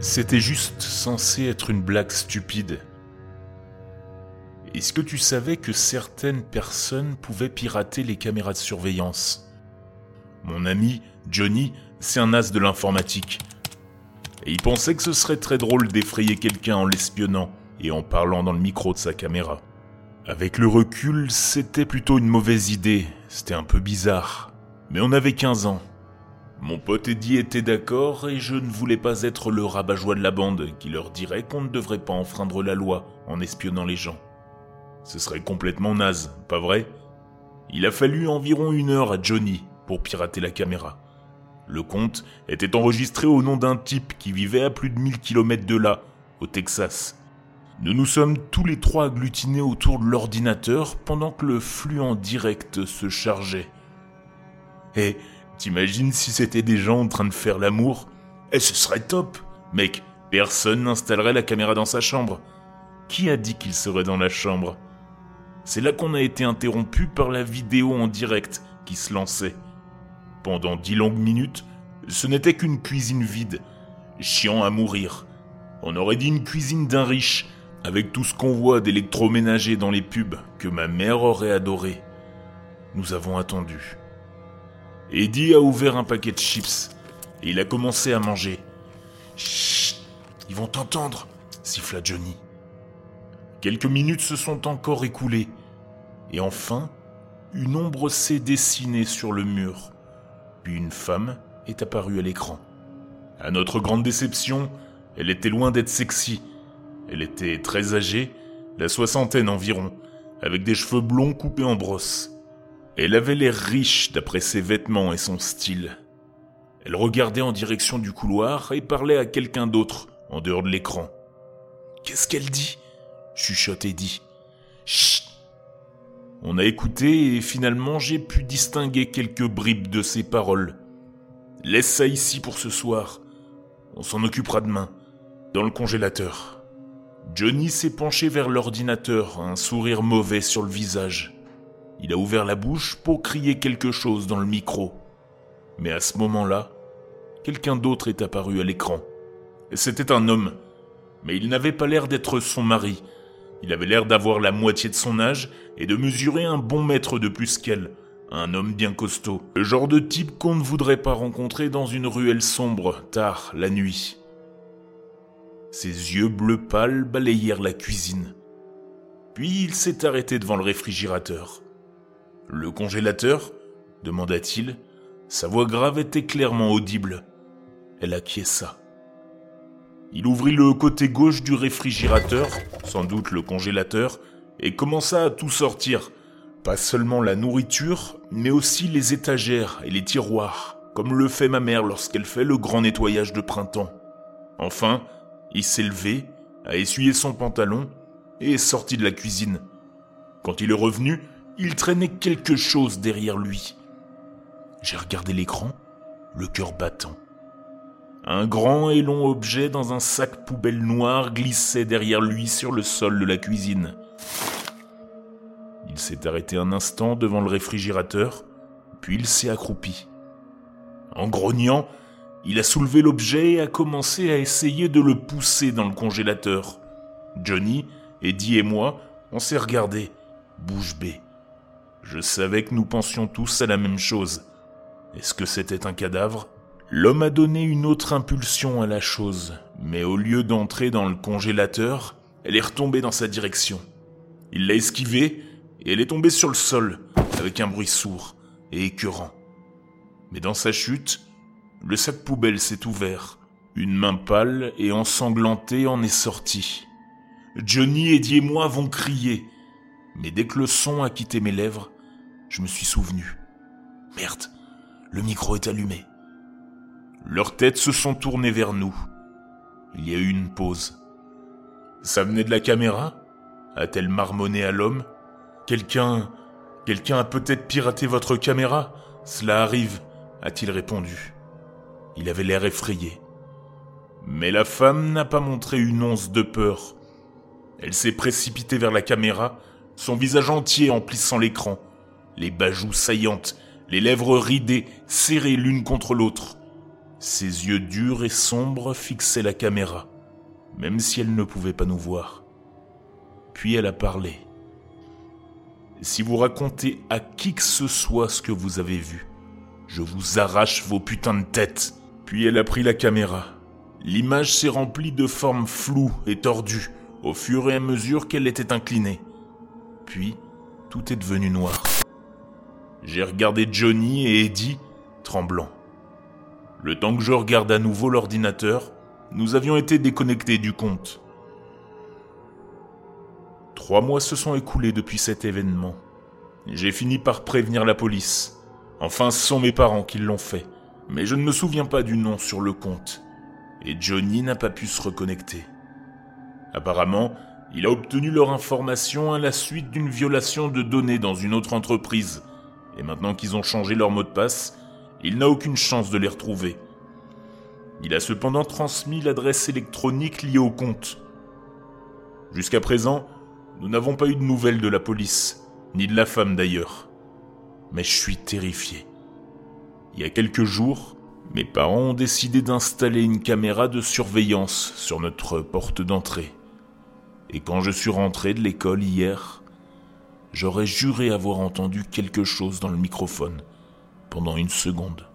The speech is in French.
C'était juste censé être une blague stupide. Est-ce que tu savais que certaines personnes pouvaient pirater les caméras de surveillance? Mon ami, Johnny, c'est un as de l'informatique. Et il pensait que ce serait très drôle d'effrayer quelqu'un en l'espionnant et en parlant dans le micro de sa caméra. Avec le recul, c'était plutôt une mauvaise idée, c'était un peu bizarre. Mais on avait 15 ans. Mon pote Eddie était d'accord et je ne voulais pas être le rabat-joie de la bande qui leur dirait qu'on ne devrait pas enfreindre la loi en espionnant les gens. Ce serait complètement naze, pas vrai? Il a fallu environ une heure à Johnny pour pirater la caméra. Le compte était enregistré au nom d'un type qui vivait à plus de 1000 km de là, au Texas. Nous nous sommes tous les trois agglutinés autour de l'ordinateur pendant que le flux en direct se chargeait. Et t'imagines si c'était des gens en train de faire l'amour? Eh, ce serait top Mec, personne n'installerait la caméra dans sa chambre. Qui a dit qu'il serait dans la chambre? C'est là qu'on a été interrompu par la vidéo en direct qui se lançait. Pendant dix longues minutes, ce n'était qu'une cuisine vide, chiant à mourir. On aurait dit une cuisine d'un riche, avec tout ce qu'on voit d'électroménager dans les pubs que ma mère aurait adoré. Nous avons attendu. Eddie a ouvert un paquet de chips et il a commencé à manger. Chut, ils vont t'entendre, siffla Johnny. Quelques minutes se sont encore écoulées et enfin, une ombre s'est dessinée sur le mur. Puis une femme est apparue à l'écran. À notre grande déception, elle était loin d'être sexy elle était très âgée, la soixantaine environ, avec des cheveux blonds coupés en brosse. Elle avait l'air riche d'après ses vêtements et son style. Elle regardait en direction du couloir et parlait à quelqu'un d'autre en dehors de l'écran. Qu'est-ce qu'elle dit? chuchote Eddie. Chut On a écouté et finalement j'ai pu distinguer quelques bribes de ses paroles. Laisse ça ici pour ce soir. On s'en occupera demain, dans le congélateur. Johnny s'est penché vers l'ordinateur, un sourire mauvais sur le visage. Il a ouvert la bouche pour crier quelque chose dans le micro. Mais à ce moment-là, quelqu'un d'autre est apparu à l'écran. C'était un homme, mais il n'avait pas l'air d'être son mari. Il avait l'air d'avoir la moitié de son âge et de mesurer un bon mètre de plus qu'elle. Un homme bien costaud. Le genre de type qu'on ne voudrait pas rencontrer dans une ruelle sombre, tard, la nuit. Ses yeux bleus pâles balayèrent la cuisine. Puis il s'est arrêté devant le réfrigérateur. Le congélateur demanda-t-il. Sa voix grave était clairement audible. Elle acquiesça. Il ouvrit le côté gauche du réfrigérateur, sans doute le congélateur, et commença à tout sortir. Pas seulement la nourriture, mais aussi les étagères et les tiroirs, comme le fait ma mère lorsqu'elle fait le grand nettoyage de printemps. Enfin, il s'est levé, a essuyé son pantalon et est sorti de la cuisine. Quand il est revenu, il traînait quelque chose derrière lui. J'ai regardé l'écran, le cœur battant. Un grand et long objet dans un sac poubelle noir glissait derrière lui sur le sol de la cuisine. Il s'est arrêté un instant devant le réfrigérateur, puis il s'est accroupi. En grognant, il a soulevé l'objet et a commencé à essayer de le pousser dans le congélateur. Johnny, Eddie et moi, on s'est regardés, bouche bée. Je savais que nous pensions tous à la même chose. Est-ce que c'était un cadavre? L'homme a donné une autre impulsion à la chose, mais au lieu d'entrer dans le congélateur, elle est retombée dans sa direction. Il l'a esquivée et elle est tombée sur le sol, avec un bruit sourd et écœurant. Mais dans sa chute, le sac poubelle s'est ouvert. Une main pâle et ensanglantée en est sortie. Johnny, Eddie et moi avons crié. Mais dès que le son a quitté mes lèvres, je me suis souvenu. Merde, le micro est allumé. Leurs têtes se sont tournées vers nous. Il y a eu une pause. Ça venait de la caméra? A-t-elle marmonné à l'homme? Quelqu'un. Quelqu'un a peut-être piraté votre caméra? Cela arrive, a-t-il répondu. Il avait l'air effrayé. Mais la femme n'a pas montré une once de peur. Elle s'est précipitée vers la caméra, son visage entier emplissant l'écran, les bas saillantes, les lèvres ridées, serrées l'une contre l'autre. Ses yeux durs et sombres fixaient la caméra, même si elle ne pouvait pas nous voir. Puis elle a parlé. Si vous racontez à qui que ce soit ce que vous avez vu, je vous arrache vos putains de têtes. Puis elle a pris la caméra. L'image s'est remplie de formes floues et tordues au fur et à mesure qu'elle était inclinée. Puis, tout est devenu noir. J'ai regardé Johnny et Eddie, tremblant. Le temps que je regarde à nouveau l'ordinateur, nous avions été déconnectés du compte. Trois mois se sont écoulés depuis cet événement. J'ai fini par prévenir la police. Enfin, ce sont mes parents qui l'ont fait. Mais je ne me souviens pas du nom sur le compte. Et Johnny n'a pas pu se reconnecter. Apparemment, il a obtenu leur information à la suite d'une violation de données dans une autre entreprise. Et maintenant qu'ils ont changé leur mot de passe, il n'a aucune chance de les retrouver. Il a cependant transmis l'adresse électronique liée au compte. Jusqu'à présent, nous n'avons pas eu de nouvelles de la police, ni de la femme d'ailleurs. Mais je suis terrifié. Il y a quelques jours, mes parents ont décidé d'installer une caméra de surveillance sur notre porte d'entrée. Et quand je suis rentré de l'école hier, j'aurais juré avoir entendu quelque chose dans le microphone pendant une seconde.